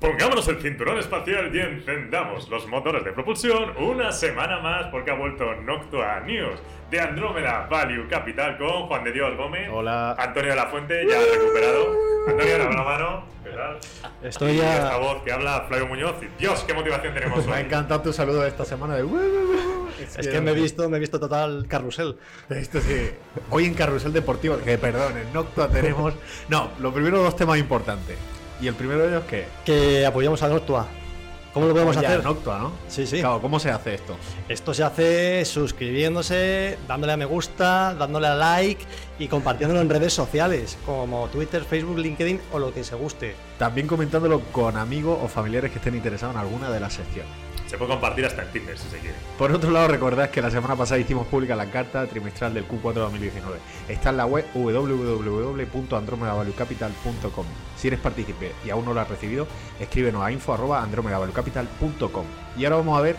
Pongámonos el cinturón espacial y encendamos los motores de propulsión una semana más porque ha vuelto Noctua News de Andrómeda Value Capital con Juan de Dios Gómez. Hola. Antonio de la Fuente, ya recuperado. Antonio, la mano. ¿Qué tal? Estoy Y ya- esta voz que habla Flavio Muñoz. Dios, qué motivación tenemos Me ha hoy. encantado tu saludo de esta semana de... Es que me he visto, me he visto total carrusel. Esto sí. Hoy en Carrusel Deportivo, que perdón, en Noctua tenemos... No, lo primero dos temas importantes. Y el primero de ellos que... Que apoyamos a Noctua. ¿Cómo lo podemos Ya, hacer? Noctua, ¿no? Sí, sí. Claro, ¿cómo se hace esto? Esto se hace suscribiéndose, dándole a me gusta, dándole a like y compartiéndolo en redes sociales como Twitter, Facebook, LinkedIn o lo que se guste. También comentándolo con amigos o familiares que estén interesados en alguna de las secciones. Se puede compartir hasta en Tinder si se quiere. Por otro lado, recordad que la semana pasada hicimos pública la carta trimestral del Q4 2019. Está en la web www.andromedavaluecapital.com. Si eres partícipe y aún no lo has recibido, escríbenos a info.andromedavaluecapital.com. Y ahora vamos a ver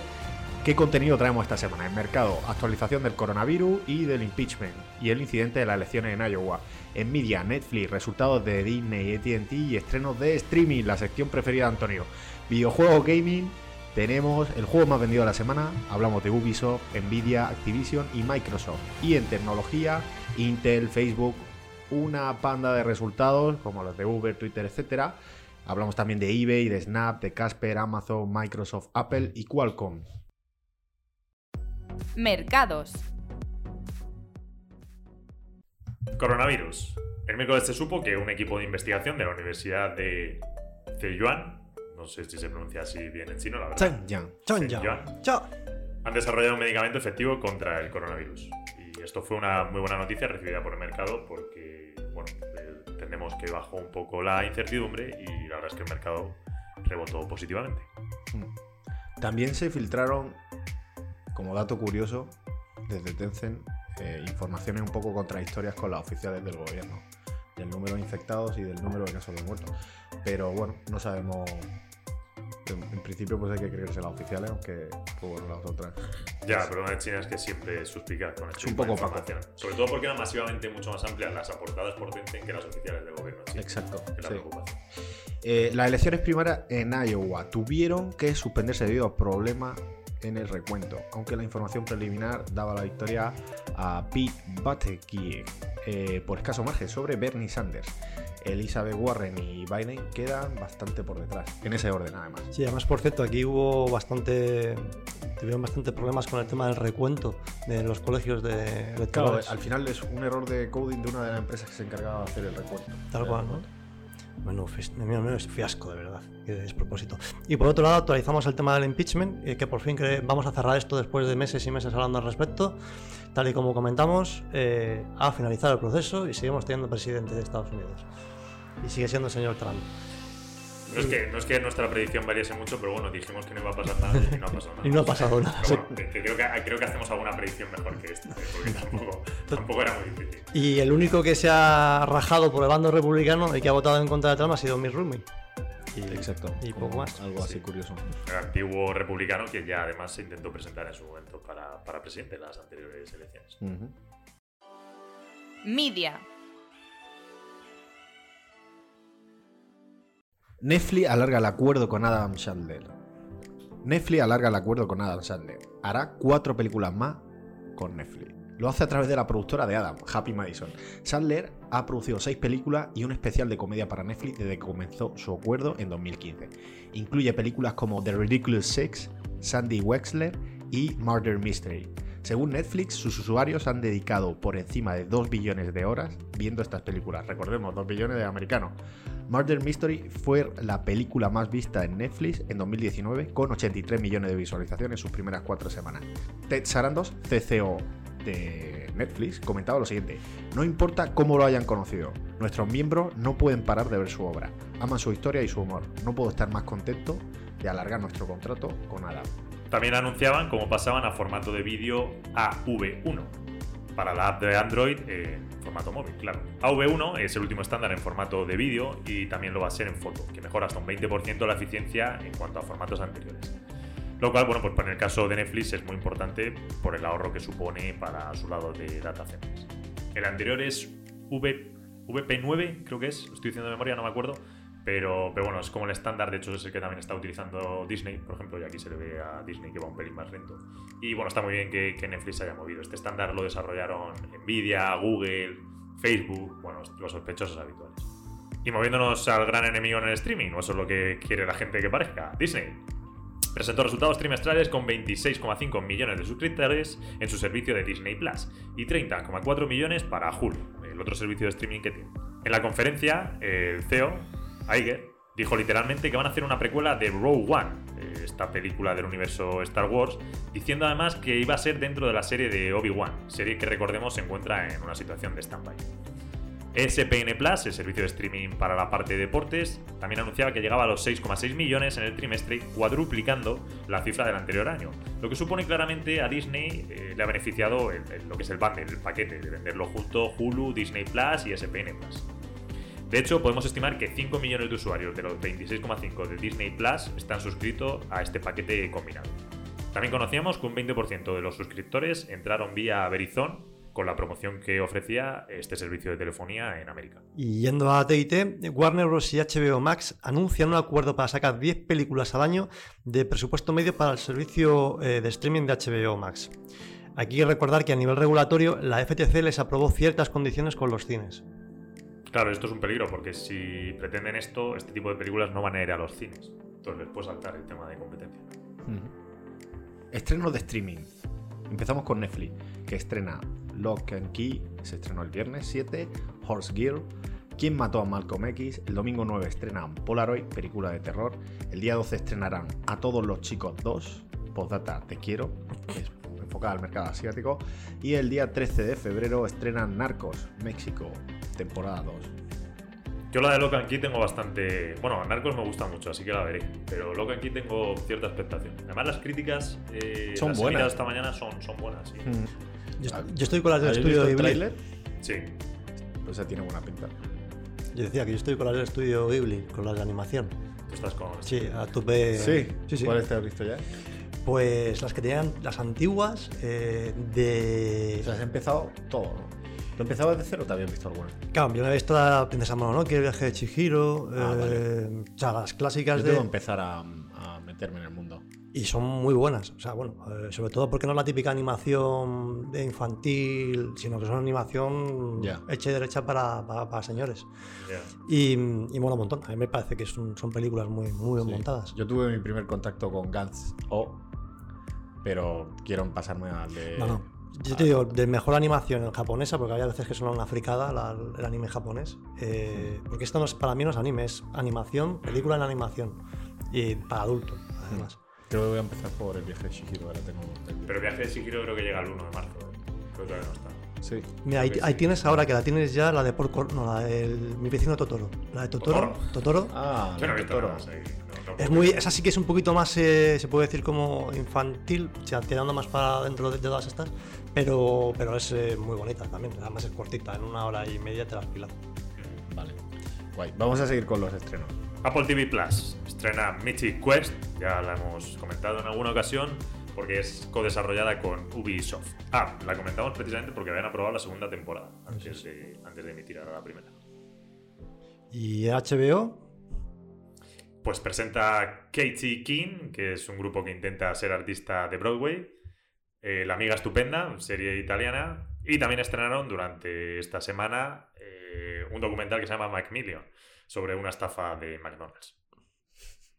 qué contenido traemos esta semana. En mercado, actualización del coronavirus y del impeachment y el incidente de las elecciones en Iowa. En media, Netflix, resultados de Disney, AT&T y estrenos de streaming, la sección preferida de Antonio. Videojuegos gaming, tenemos el juego más vendido de la semana, hablamos de Ubisoft, Nvidia, Activision y Microsoft. Y en tecnología, Intel, Facebook, una panda de resultados como los de Uber, Twitter, etc. Hablamos también de eBay, de Snap, de Casper, Amazon, Microsoft, Apple y Qualcomm. Mercados. Coronavirus. El miércoles se supo que un equipo de investigación de la Universidad de Zhejiang, no sé si se pronuncia así bien en chino, la verdad, Zhejiang. Zhejiang. Han desarrollado un medicamento efectivo contra el coronavirus. Y esto fue una muy buena noticia recibida por el mercado porque, bueno, entendemos que bajó un poco la incertidumbre y la verdad es que el mercado rebotó positivamente. También se filtraron, como dato curioso, desde Tencent, eh, informaciones un poco contradictorias con las oficiales del gobierno, del número de infectados y del número de casos de muertos. Pero bueno, no sabemos. En, en principio, pues hay que creerse las oficiales, aunque por las otras. Ya, pero una de China es que siempre suspicaz con este Es un poco opaco. Sobre todo porque eran masivamente mucho más amplias las aportadas por Tencent que las oficiales del gobierno. chino, Exacto, que es la sí. preocupación. Eh, las elecciones primarias en Iowa tuvieron que suspenderse debido a problemas en el recuento, aunque la información preliminar daba la victoria a Pete Buttigieg eh, por escaso margen sobre Bernie Sanders. Elizabeth Warren y Biden quedan bastante por detrás, en ese orden además. Sí, además, por cierto, aquí hubo bastante. Tuvieron bastante problemas con el tema del recuento de los colegios de Claro, electorales. al final es un error de coding de una de las empresas que se encargaba de hacer el recuento. Tal cual, ¿no? Bueno, menudo fiasco, de verdad, qué despropósito. Y por otro lado, actualizamos el tema del impeachment, eh, que por fin vamos a cerrar esto después de meses y meses hablando al respecto. Tal y como comentamos, eh, ha finalizado el proceso y seguimos teniendo presidente de Estados Unidos. Y sigue siendo el señor Trump. No es, que, no es que nuestra predicción variase mucho, pero bueno, dijimos que no iba a pasar nada y no ha pasado nada. Y no ha pasado nada. Bueno, que- creo, que, creo que hacemos alguna predicción mejor que esta, ¿eh? porque tampoco, tampoco era muy difícil. Y el único que se ha rajado por el bando republicano y que ha votado en contra de Trump ha sido Mitt Romney. Y, Exacto. Y poco más. Algo así Sí. curioso. El antiguo republicano que ya además se intentó presentar en su momento para, para presidente en las anteriores elecciones. Media. Netflix alarga el acuerdo con Adam Sandler. Netflix alarga el acuerdo con Adam Sandler. Hará cuatro películas más con Netflix. Lo hace a través de la productora de Adam, Happy Madison. Sandler ha producido seis películas y un especial de comedia para Netflix desde que comenzó su acuerdo en 2015. Incluye películas como The Ridiculous Six, Sandy Wexler y Murder Mystery. Según Netflix, sus usuarios han dedicado por encima de 2 billones de horas viendo estas películas. Recordemos, 2 billones de americanos. Murder Mystery fue la película más vista en Netflix en 2019 con 83 millones de visualizaciones en sus primeras cuatro semanas. Ted Sarandos, CCO de Netflix, comentaba lo siguiente: No importa cómo lo hayan conocido, nuestros miembros no pueden parar de ver su obra. Aman su historia y su humor. No puedo estar más contento de alargar nuestro contrato con Adam. También anunciaban cómo pasaban a formato de vídeo AV1. Para la app de Android en formato móvil, claro. AV1 es el último estándar en formato de vídeo y también lo va a ser en foto, que mejora hasta un 20% la eficiencia en cuanto a formatos anteriores. Lo cual, bueno, pues en el caso de Netflix es muy importante por el ahorro que supone para su lado de data centers. El anterior es v, VP9, creo que es, lo estoy diciendo de memoria, no me acuerdo, pero, pero bueno, es como el estándar, de hecho es el que también está utilizando Disney, por ejemplo, y aquí se le ve a Disney que va un pelín más lento. Y bueno, está muy bien que, que Netflix haya movido. Este estándar lo desarrollaron Nvidia, Google, Facebook, bueno, los sospechosos habituales. Y moviéndonos al gran enemigo en el streaming, o eso es lo que quiere la gente que parezca, Disney. Presentó resultados trimestrales con 26,5 millones de suscriptores en su servicio de Disney Plus y 30,4 millones para Hulu, el otro servicio de streaming que tiene. En la conferencia, el CEO, Iger, dijo literalmente que van a hacer una precuela de Rogue One, eh, esta película del universo Star Wars, diciendo además que iba a ser dentro de la serie de Obi-Wan, serie que recordemos se encuentra en una situación de stand-by. SPN Plus, el servicio de streaming para la parte de deportes, también anunciaba que llegaba a los 6,6 millones en el trimestre, cuadruplicando la cifra del anterior año. Lo que supone claramente a Disney eh, le ha beneficiado lo que es el bundle, el paquete, de venderlo junto Hulu, Disney Plus y SPN Plus. De hecho, podemos estimar que 5 millones de usuarios de los 26,5 de Disney Plus están suscritos a este paquete combinado. También conocíamos que un 20% de los suscriptores entraron vía Verizon con la promoción que ofrecía este servicio de telefonía en América. Y yendo a TIT, Warner Bros. y HBO Max anuncian un acuerdo para sacar 10 películas al año de presupuesto medio para el servicio eh, de streaming de HBO Max. Aquí hay que recordar que a nivel regulatorio la FTC les aprobó ciertas condiciones con los cines. Claro, esto es un peligro porque si pretenden esto, este tipo de películas no van a ir a los cines. Entonces les puede saltar el tema de competencia. Estrenos de streaming. Empezamos con Netflix, que estrena Lock and Key, se estrenó el viernes 7, Horse Gear, ¿Quién mató a Malcolm X? El domingo 9 estrenan Polaroid, película de terror. El día 12 estrenarán A todos los chicos 2, Postdata Te quiero, que es enfocada al mercado asiático. Y el día 13 de febrero estrenan Narcos, México, temporada 2. Yo la de Locan Key tengo bastante. Bueno, Narcos me gusta mucho, así que la veré. Pero Locan Key tengo cierta expectación. Además, las críticas. eh, Son las he buenas. esta mañana son, son buenas, sí. Yo, yo estoy con las del ¿Habéis estudio el Ghibli. Sí. Pues esa tiene buena pinta. Yo decía que yo estoy con las del estudio Ghibli, con las de animación. Tú estás con. Sí, a tope. sí, sí. ¿Cuáles te has visto ya? Pues las que tenían las antiguas eh, de. O sea, has empezado todo, ¿no? ¿Tú empezabas de cero o te habías visto alguna? Claro, yo me he visto la Princesa Mononoke, el viaje de Chihiro, Ah, eh, o sea, las clásicas Yo de... tengo que empezar a, a meterme en el mundo. Y son muy buenas, o sea, bueno, eh, sobre todo porque no es la típica animación de infantil, sino que es una animación hecha y derecha para, para- para señores. Y, y mola un montón, a mí me parece que son, son películas muy, muy bien Sí. montadas. Yo tuve mi primer contacto con Gantz O, pero quiero pasarme al de. No, no. Yo te digo, de mejor animación en japonesa, porque hay veces que son una fricada la- el anime japonés. eh, porque esto no es, para mí no es anime, es animación, película en animación. Y para adultos, además. Creo que voy a empezar por el viaje de Shihiro, ahora tengo. Pero el viaje de Shihiro creo que llega el 1 de marzo. ¿eh? Creo que todavía no está. Sí. Mira, ahí, ahí sí. tienes ahora que la tienes ya, la de Porco, no, la del mi vecino Totoro. La de Totoro. Totoro. Totoro. Ah, Yo no he visto Totoro. nada más ahí. No, no Es muy, esa sí que es un poquito más, eh, se puede decir como infantil, o sea, tirando más para dentro de, de todas estas, pero, pero es eh, muy bonita también, además es cortita, en una hora y media te la has pilado. Vale. Guay. Vamos a seguir con los estrenos. Apple TV Plus estrena Mythic Quest, ya la hemos comentado en alguna ocasión, porque es co-desarrollada con Ubisoft. Ah, la comentamos precisamente porque habían aprobado la segunda temporada antes de, antes de emitir ahora la primera. Y HBO, Pues presenta Katie King, que es un grupo que intenta ser artista de Broadway, eh, La Amiga Estupenda, serie italiana, y también estrenaron durante esta semana eh, un documental que se llama Macmillion, sobre una estafa de McDonald's.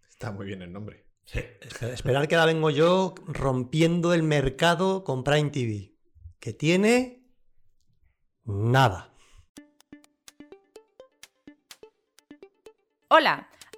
Está muy bien el nombre. esper- esperar que la vengo yo rompiendo el mercado con Prime TV, que tiene nada. Hola,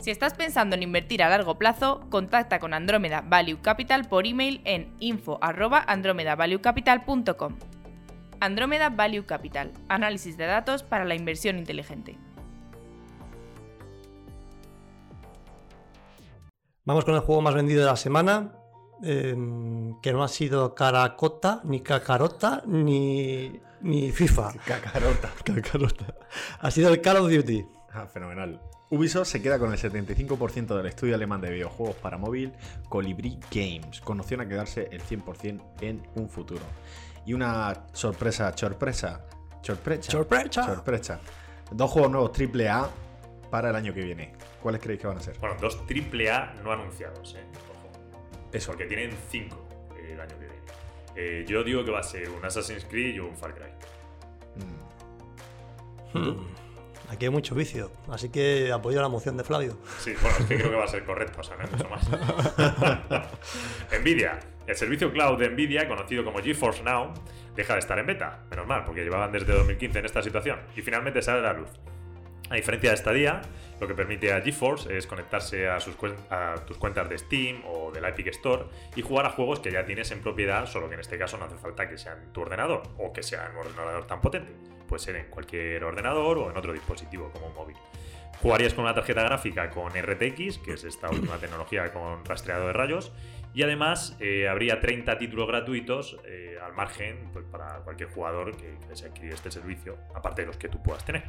Si estás pensando en invertir a largo plazo, contacta con Andromeda Value Capital por email en info@andromedavaluecapital.com. Andromeda Value Capital, análisis de datos para la inversión inteligente. Vamos con el juego más vendido de la semana, em, que no ha sido Caracota, ni Cacarota, ni, ni FIFA. Cacarota. Cacarota. Ha sido el Call of Duty. Ah, fenomenal. Ubisoft se queda con el 75% del estudio alemán de videojuegos para móvil Colibri Games, con opción a quedarse el 100% en un futuro. Y una sorpresa, sorpresa, sorpresa, ¡Sorpresa! sorpresa. Dos juegos nuevos AAA para el año que viene. ¿Cuáles creéis que van a ser? Bueno, dos AAA no anunciados, ¿eh? Ojo. Eso. Porque tienen cinco el año que viene. Eh, yo digo que va a ser un Assassin's Creed y un Far Cry. Mm. Hmm. Aquí hay mucho vicio, así que apoyo la moción de Flavio. Sí, bueno, es que creo que va a ser correcto, o sea, no hay mucho más. Nvidia. El servicio cloud de Nvidia, conocido como GeForce Now, deja de estar en beta. Menos mal, porque llevaban desde 2015 en esta situación. Y finalmente sale a la luz. A diferencia de Stadia, lo que permite a GeForce es conectarse a, sus a tus cuentas de Steam o del Epic Store y jugar a juegos que ya tienes en propiedad, solo que en este caso no hace falta que sean tu ordenador o que sea un ordenador tan potente. Puede ser en cualquier ordenador o en otro dispositivo como un móvil. Jugarías con una tarjeta gráfica con RTX, que es esta última tecnología con rastreado de rayos, y además eh, habría 30 títulos gratuitos eh, al margen pues, para cualquier jugador que, que desee adquirir este servicio, aparte de los que tú puedas tener.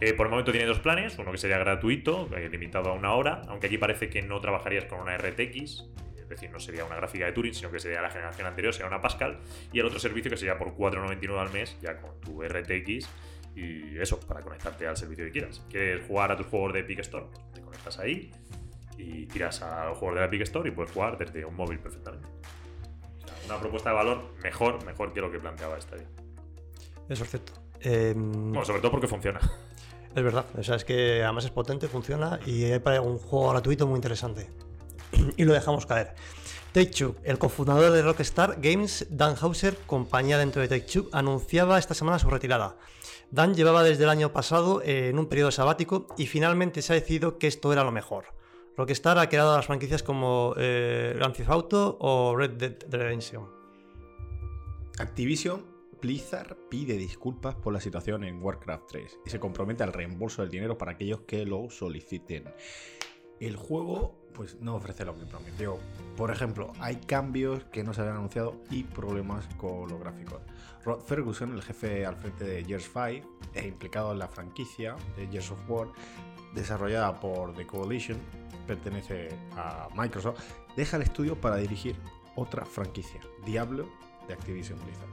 Eh, por el momento tiene dos planes, uno que sería gratuito, limitado a una hora, aunque aquí parece que no trabajarías con una RTX, es decir, no sería una gráfica de Turing, sino que sería la generación anterior, sería una Pascal, y el otro servicio que sería por 4,99 al mes, ya con tu RTX, y eso, para conectarte al servicio que quieras. ¿Quieres jugar a tus juegos de Epic Store? Pues te conectas ahí y tiras a los juegos de la Epic Store y puedes jugar desde un móvil perfectamente. O sea, una propuesta de valor mejor, mejor que lo que planteaba Stadia. Eso es cierto. Em, Bueno, sobre todo porque funciona. Es verdad, o sea, es que además es potente, funciona y hay para un juego gratuito muy interesante. Y lo dejamos caer. Take-Two, el cofundador de Rockstar Games, Dan Hauser, compañía dentro de Take-Two, anunciaba esta semana su retirada. Dan llevaba desde el año pasado eh, en un periodo sabático y finalmente se ha decidido que esto era lo mejor. Rockstar ha creado las franquicias como eh, Grand Theft Auto o Red Dead Redemption. Activision Blizzard pide disculpas por la situación en Warcraft 3 y se compromete al reembolso del dinero para aquellos que lo soliciten. El juego pues no ofrece lo que prometió. Por ejemplo, hay cambios que no se habían anunciado y problemas con los gráficos. Rod Ferguson, el jefe al frente de Gears 5 e implicado en la franquicia de Gears of War, desarrollada por The Coalition, pertenece a Microsoft, deja el estudio para dirigir otra franquicia, Diablo de Activision Blizzard.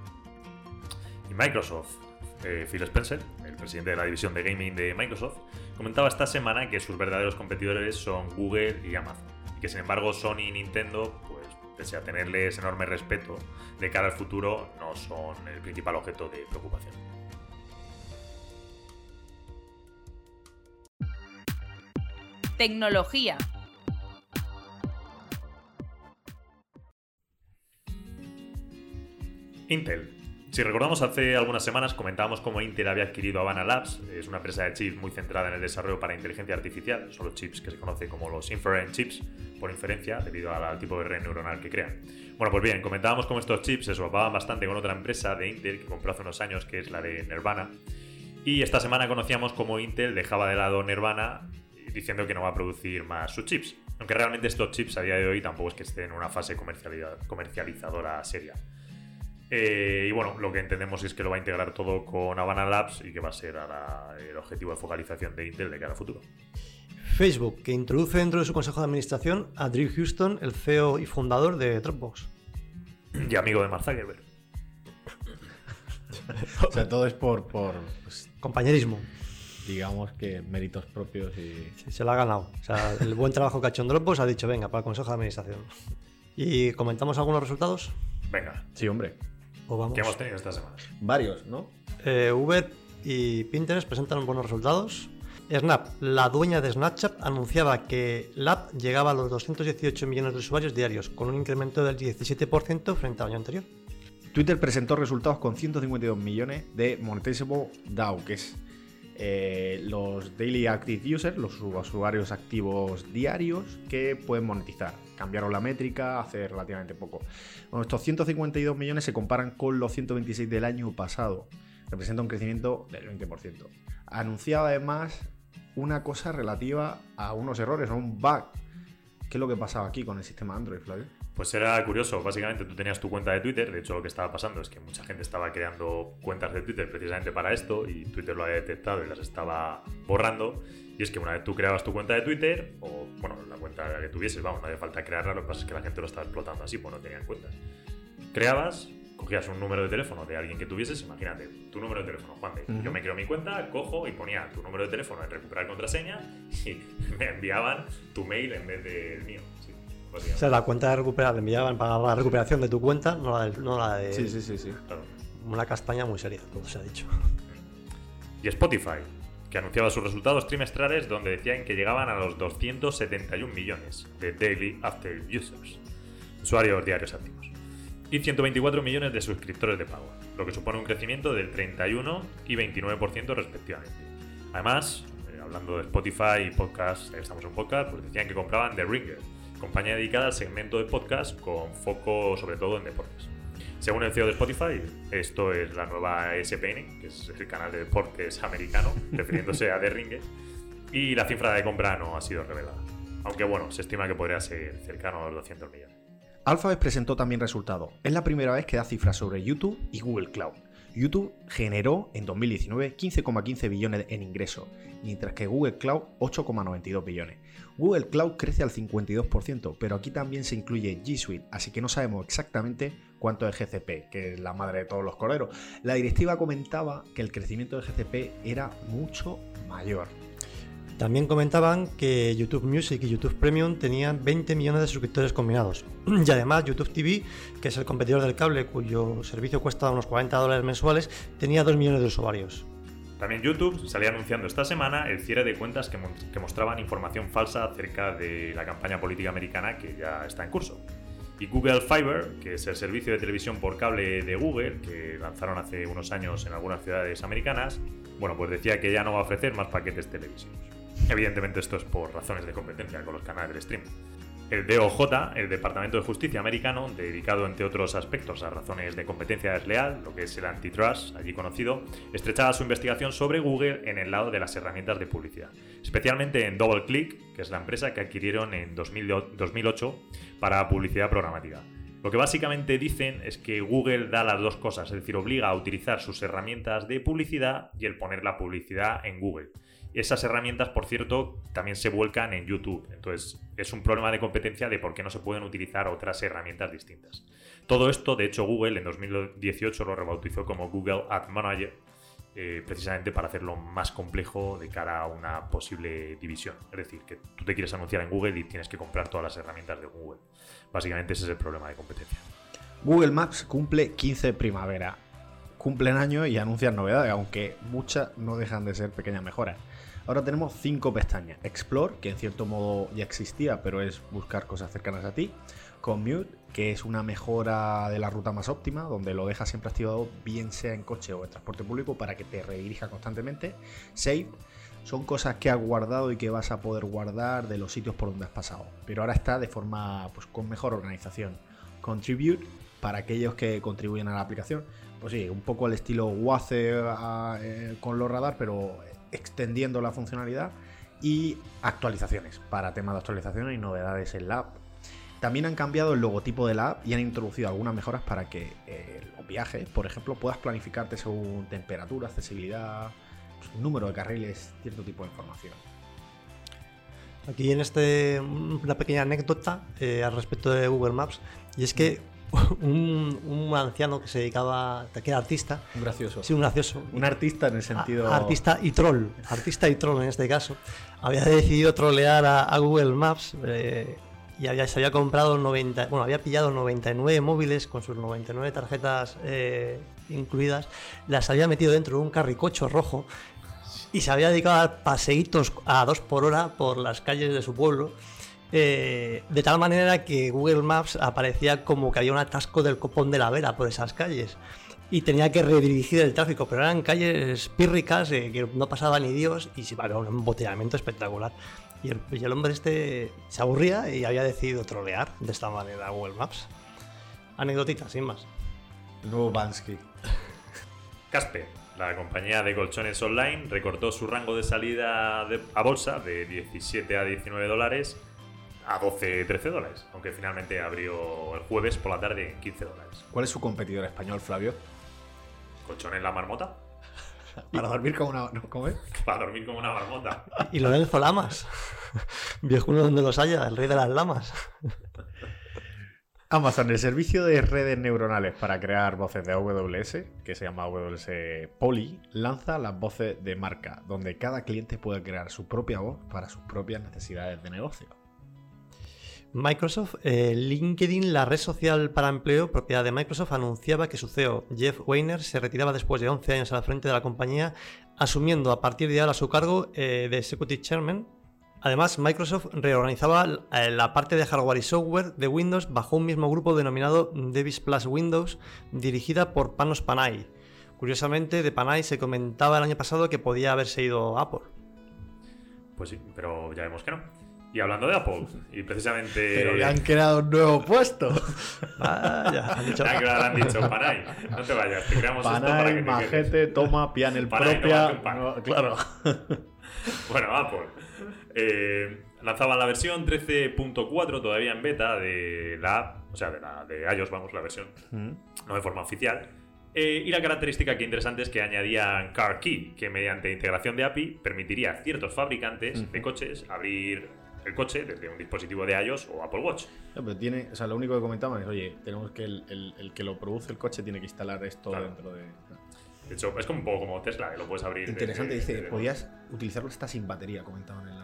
Y Microsoft, eh, Phil Spencer, el presidente de la división de gaming de Microsoft, comentaba esta semana que sus verdaderos competidores son Google y Amazon. Y que sin embargo Sony y Nintendo, pues pese a tenerles enorme respeto, de cara al futuro no son el principal objeto de preocupación. Tecnología. Intel. Si recordamos, hace algunas semanas comentábamos cómo Intel había adquirido Havana Labs, es una empresa de chips muy centrada en el desarrollo para inteligencia artificial, son los chips que se conoce como los inference chips, por inferencia, debido al tipo de red neuronal que crean. Bueno, pues bien, comentábamos cómo estos chips se swapaban bastante con otra empresa de Intel que compró hace unos años, que es la de Nirvana, y esta semana conocíamos cómo Intel dejaba de lado Nirvana diciendo que no va a producir más sus chips. Aunque realmente estos chips a día de hoy tampoco es que estén en una fase comercializa- comercializadora seria. Eh, y bueno, lo que entendemos es que lo va a integrar todo con Havana Labs y que va a ser ahora el objetivo de focalización de Intel de cara al futuro. Facebook, que introduce dentro de su consejo de administración a Drew Houston, el CEO y fundador de Dropbox. Y amigo de Mark Zuckerberg. O sea, todo es por, por pues, Compañerismo. digamos que méritos propios y... Sí, se lo ha ganado. O sea, el buen trabajo que ha hecho en Dropbox ha dicho, venga, para el consejo de administración. ¿Y comentamos algunos resultados? Venga, Sí, hombre. ¿O vamos? ¿qué hemos tenido esta semana? Varios, ¿no? Eh, Uber y Pinterest presentan buenos resultados. Snap, la dueña de Snapchat, anunciaba que la app llegaba a los 218 millones de usuarios diarios, con un incremento del 17% frente al año anterior. Twitter presentó resultados con 152 millones de Monetizable DAO, que es eh, los Daily Active Users, los usuarios activos diarios que pueden monetizar. Cambiaron la métrica hace relativamente poco. Bueno, estos 152 millones se comparan con los 126 del año pasado. Representa un crecimiento del 20%. Anunciaba además una cosa relativa a unos errores, a un bug. ¿Qué es lo que pasaba aquí con el sistema Android, Flavio? Pues era curioso, básicamente tú tenías tu cuenta de Twitter, de hecho lo que estaba pasando es que mucha gente estaba creando cuentas de Twitter precisamente para esto y Twitter lo había detectado y las estaba borrando. Y es que una vez tú creabas tu cuenta de Twitter, o bueno, la cuenta que tuvieses, vamos, no hace falta crearla, lo que pasa es que la gente lo estaba explotando así, pues no tenían cuentas. Creabas, cogías un número de teléfono de alguien que tuvieses, imagínate, tu número de teléfono, Juan de. Yo me creo mi cuenta, cojo y ponía tu número de teléfono en recuperar contraseña y me enviaban tu mail en vez del mío. O sea, la cuenta de recuperar, enviaban para la recuperación de tu cuenta, no la de, no la de Sí, sí, sí, sí. Claro. una castaña muy seria, todo se ha dicho. Y Spotify, que anunciaba sus resultados trimestrales donde decían que llegaban a los 271 millones de Daily Active Users, usuarios diarios activos, y 124 millones de suscriptores de pago, lo que supone un crecimiento del 31 y 29% respectivamente. Además, eh, hablando de Spotify y podcast, eh, estamos en podcast, pues decían que compraban The Ringer, compañía dedicada al segmento de podcast con foco sobre todo en deportes. Según el CEO de Spotify, esto es la nueva ESPN, que es el canal de deportes americano, refiriéndose a The Ringer, y la cifra de compra no ha sido revelada. Aunque bueno, se estima que podría ser cercano a los 200 millones. Alphabet presentó también resultados. Es la primera vez que da cifras sobre YouTube y Google Cloud. YouTube generó en 2019 15,15 billones en ingresos, mientras que Google Cloud 8,92 billones. Google Cloud crece al 52%, pero aquí también se incluye G Suite, así que no sabemos exactamente cuánto es GCP, que es la madre de todos los coleros. La directiva comentaba que el crecimiento de GCP era mucho mayor. También comentaban que YouTube Music y YouTube Premium tenían 20 millones de suscriptores combinados. Y además YouTube TV, que es el competidor del cable cuyo servicio cuesta unos 40 dólares mensuales, tenía 2 millones de usuarios. También YouTube salía anunciando esta semana el cierre de cuentas que, que mostraban información falsa acerca de la campaña política americana que ya está en curso. Y Google Fiber, que es el servicio de televisión por cable de Google, que lanzaron hace unos años en algunas ciudades americanas, bueno, pues decía que ya no va a ofrecer más paquetes televisivos. Evidentemente esto es por razones de competencia con los canales de streaming. El DOJ, el Departamento de Justicia americano, dedicado entre otros aspectos a razones de competencia desleal, lo que es el antitrust, allí conocido, estrechaba su investigación sobre Google en el lado de las herramientas de publicidad, especialmente en DoubleClick, que es la empresa que adquirieron en 2000 2008 para publicidad programática. Lo que básicamente dicen es que Google da las dos cosas, es decir, obliga a utilizar sus herramientas de publicidad y el poner la publicidad en Google. Esas herramientas, por cierto, también se vuelcan en YouTube. Entonces, es un problema de competencia de por qué no se pueden utilizar otras herramientas distintas. Todo esto, de hecho, Google en 2018 lo rebautizó como Google Ad Manager, eh, precisamente para hacerlo más complejo de cara a una posible división. Es decir, que tú te quieres anunciar en Google y tienes que comprar todas las herramientas de Google. Básicamente ese es el problema de competencia. Google Maps cumple 15 primavera. Cumplen años y anuncian novedades, aunque muchas no dejan de ser pequeñas mejoras. Ahora tenemos cinco pestañas. Explore, que en cierto modo ya existía, pero es buscar cosas cercanas a ti. Commute, que es una mejora de la ruta más óptima, donde lo dejas siempre activado, bien sea en coche o en transporte público, para que te redirija constantemente. Save, son cosas que has guardado y que vas a poder guardar de los sitios por donde has pasado. Pero ahora está de forma pues, con mejor organización. Contribute, para aquellos que contribuyen a la aplicación. Pues sí, un poco al estilo Waze a- eh, con los radar, pero extendiendo la funcionalidad. Y actualizaciones, para temas de actualizaciones y novedades en la app. También han cambiado el logotipo de la app y han introducido algunas mejoras para que eh, los viajes, por ejemplo, puedas planificarte según temperatura, accesibilidad, número de carriles, cierto tipo de información. Aquí en este una pequeña anécdota eh, al respecto de Google Maps y es que un, un anciano que se dedicaba, que era artista, Un gracioso. sí, un gracioso, Un artista en el sentido. artista y troll, artista y troll en este caso, había decidido trolear a, a Google Maps eh, y había, se había comprado 90, bueno, había pillado 99 móviles con sus 99 tarjetas eh, incluidas, las había metido dentro de un carricocho rojo y se había dedicado a dar paseitos a dos por hora por las calles de su pueblo. Eh, de tal manera que Google Maps aparecía como que había un atasco del copón de la vera por esas calles. Y tenía que redirigir el tráfico, pero eran calles pírricas eh, que no pasaba ni Dios y sí, bueno, un embotellamiento espectacular. Y el, y el hombre este se aburría y había decidido trolear de esta manera Google Maps. Anecdotita, sin más. El nuevo Bansky. Casper, la compañía de colchones online, recortó su rango de salida de- a bolsa de 17 a 19 dólares a 12, 13 dólares, aunque finalmente abrió el jueves por la tarde en 15 dólares. ¿Cuál es su competidor español, Flavio? Colchón en la marmota, Para dormir como una. ¿no? ¿Cómo es? para dormir como una marmota. Y Lorenzo Lamas, viejuno donde los haya, el rey de las lamas. Amazon, el servicio de redes neuronales para crear voces de AWS, que se llama AWS Poly, lanza las voces de marca, donde cada cliente puede crear su propia voz para sus propias necesidades de negocio. Microsoft, eh, LinkedIn, la red social para empleo propiedad de Microsoft, anunciaba que su CEO, Jeff Weiner, se retiraba después de 11 años al frente de la compañía, asumiendo a partir de ahora su cargo eh, de Executive Chairman. Además, Microsoft reorganizaba eh, la parte de hardware y software de Windows bajo un mismo grupo denominado Devis Plus Windows, dirigida por Panos Panay. Curiosamente, de Panay se comentaba el año pasado que podía haberse ido a Apple. Pues sí, pero ya vemos que no. Y hablando de Apple, y precisamente... Pero le han creado un nuevo puesto. Vaya, han dicho, ahora han dicho, Panay, no te vayas, te creamos esto para que Panay, te quedes". Majete, toma, Pianel Panay, propia. no, claro. Bueno, Apple. Eh, lanzaban la versión 13.4 todavía en beta de la app, o sea, de, la, de iOS, vamos, la versión, no de forma oficial. Eh, y la característica que interesante es que añadían Car Key, que mediante integración de API permitiría a ciertos fabricantes de coches abrir el coche desde un dispositivo de iOS o Apple Watch. No, pero tiene, o sea, lo único que comentaban es, oye, tenemos que el, el- el que lo produce el coche tiene que instalar esto Claro. dentro de. De hecho, es como un poco como Tesla, que lo puedes abrir. Interesante, desde- dice, desde- podías utilizarlo hasta sin batería, comentaban en la.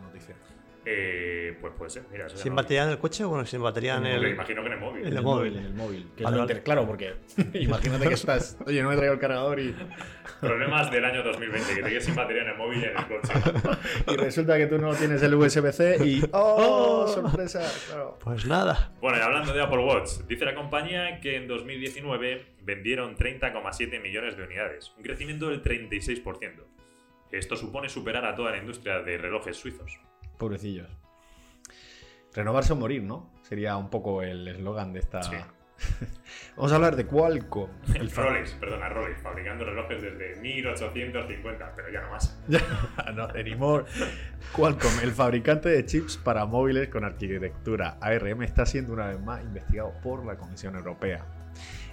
Eh, pues puede ser, mira, eso ¿Sin no- batería en el coche o bueno, sin batería en el...? imagino que en el móvil. en el móvil. En el móvil. Que es Vale, lo vale. inter- Claro, porque imagínate que estás. Oye, no me traigo el cargador y, Problemas del año 2020, que te quedes sin batería en el móvil y en el coche. y resulta que tú no tienes el USB-C y. ¡Oh! ¡Sorpresa! Claro. Pues nada. Bueno, y hablando de Apple Watch, dice la compañía que en 2019 vendieron 30,7 millones de unidades, un crecimiento del 36%. Esto supone superar a toda la industria de relojes suizos. Pobrecillos. Renovarse o morir, ¿no? Sería un poco el eslogan de esta. Sí. Vamos a hablar de Qualcomm. El Rolex, perdona, Rolex, fabricando relojes desde 1850, pero ya no más. no, anymore. Qualcomm, el fabricante de chips para móviles con arquitectura ARM, está siendo una vez más investigado por la Comisión Europea.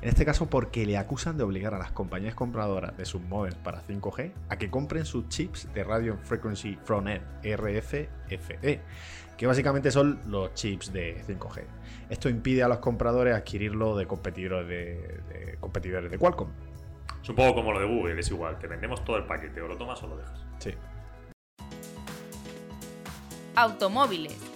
En este caso porque le acusan de obligar a las compañías compradoras de sus móviles para 5G a que compren sus chips de Radio Frequency Front-End, RFFE, que básicamente son los chips de 5G. Esto impide a los compradores adquirirlo de competidores de, de competidores de Qualcomm. Es un poco como lo de Google, es igual, te vendemos todo el paquete, o lo tomas o lo dejas. Sí. Automóviles.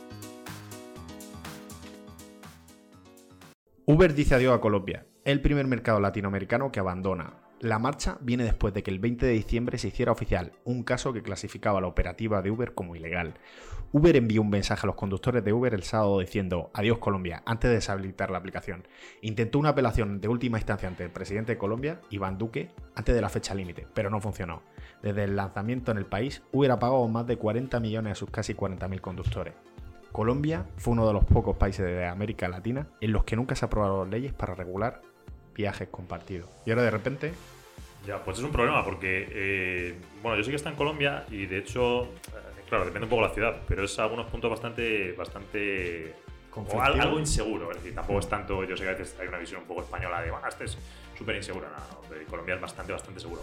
Uber dice adiós a Colombia, el primer mercado latinoamericano que abandona. La marcha viene después de que el 20 de diciembre se hiciera oficial un caso que clasificaba la operativa de Uber como ilegal. Uber envió un mensaje a los conductores de Uber el sábado diciendo adiós Colombia antes de deshabilitar la aplicación. Intentó una apelación de última instancia ante el presidente de Colombia, Iván Duque, antes de la fecha límite, pero no funcionó. Desde el lanzamiento en el país, Uber ha pagado más de 40 millones a sus casi 40.000 conductores. Colombia fue uno de los pocos países de América Latina en los que nunca se aprobaron leyes para regular viajes compartidos. Y ahora de repente, Ya, pues es un problema porque, eh, bueno, yo sé que está en Colombia y de hecho, eh, claro, depende un poco de la ciudad, pero es a algunos puntos bastante, bastante, o algo inseguro. Es decir, tampoco es tanto, yo sé que a veces hay una visión un poco española de, bueno, este es súper inseguro. No, no, Colombia es bastante, bastante seguro.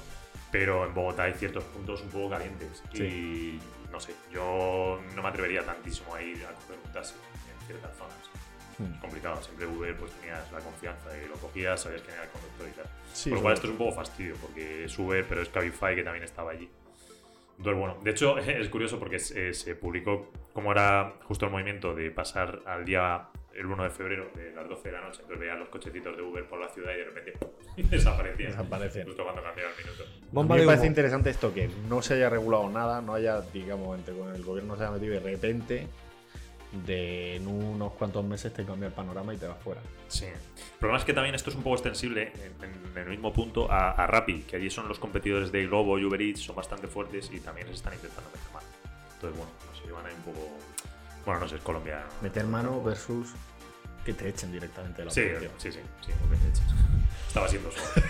Pero en Bogotá hay ciertos puntos un poco calientes y no sé, yo no me atrevería tantísimo a ir a coger un taxi en ciertas zonas. Hmm. Es complicado, siempre Uber pues tenías la confianza y lo cogías, sabías quién era el conductor y tal. Sí, Por lo cual esto es un poco fastidio, porque es Uber, pero es Cabify que también estaba allí. Entonces, bueno, de hecho es curioso porque se, se publicó cómo era justo el movimiento de pasar al día el 1 de febrero de las 12 de la noche. Entonces veían los cochecitos de Uber por la ciudad y de repente desaparecían. Desaparecen. Justo cuando cambiaba el minuto. A Bomba mí me parece interesante esto que no se haya regulado nada, no haya, digamos, entre con el gobierno se haya metido y de repente, de en unos cuantos meses te cambia el panorama y te vas fuera. Sí. El problema es que también esto es un poco extensible en, en el mismo punto a, a Rappi, que allí son los competidores de Globo y Uber Eats, son bastante fuertes y también les están intentando meter mano. Entonces, bueno, no sé, van ahí un poco. Bueno, no sé, es Colombia. Meter mano versus que te echen directamente de la Sí, sí, sí, sí, porque te echas. Estaba siendo suave.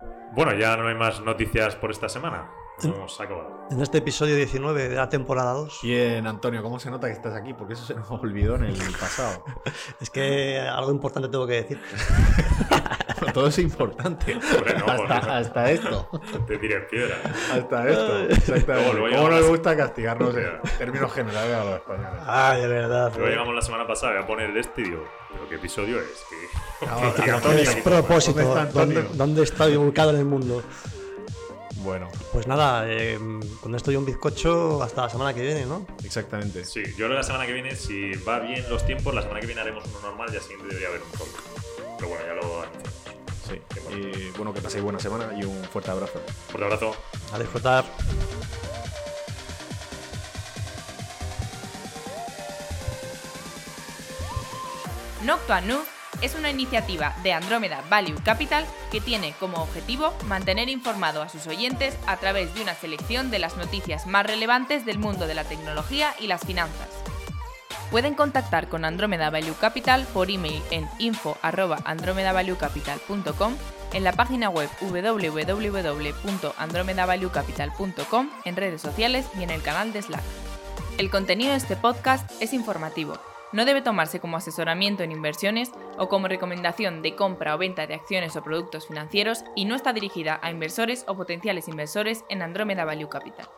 bueno, ya no hay más noticias por esta semana. Hemos acabado. En este episodio 19 de la temporada 2. Bien, Antonio, ¿cómo se nota que estás aquí? Porque eso se nos olvidó en el pasado. Es que algo importante tengo que decir. Todo es importante. Hombre, no, hasta, eso. hasta esto. Te tiré piedra. Hasta esto. Exactamente. Luego, luego ¿Cómo nos gusta castigarnos en términos generales a los españoles? Ay, de verdad. Luego llegamos la semana pasada, voy a poner el este y digo, ¿pero qué episodio es? Que- Ahora, que- Antonio, Es propósito. ¿dónde está ¿Dónde, dónde está ubicado en el mundo? Bueno, Pues nada, eh, con esto y un bizcocho hasta la semana que viene, ¿no? exactamente. Sí, yo creo que la semana que viene, si va bien los tiempos, la semana que viene haremos uno normal y al siguiente debería haber un talk. Pero bueno, ya lo anunciamos. Sí. Y bueno, que paséis buena semana y un fuerte abrazo. Fuerte abrazo. A disfrutar. Noctua es una iniciativa de Andromeda Value Capital que tiene como objetivo mantener informado a sus oyentes a través de una selección de las noticias más relevantes del mundo de la tecnología y las finanzas. Pueden contactar con Andromeda Value Capital por email en info@andromedavaluecapital.com, en la página web www.andromedavaluecapital.com, en redes sociales y en el canal de Slack. El contenido de este podcast es informativo. No debe tomarse como asesoramiento en inversiones o como recomendación de compra o venta de acciones o productos financieros y no está dirigida a inversores o potenciales inversores en Andromeda Value Capital.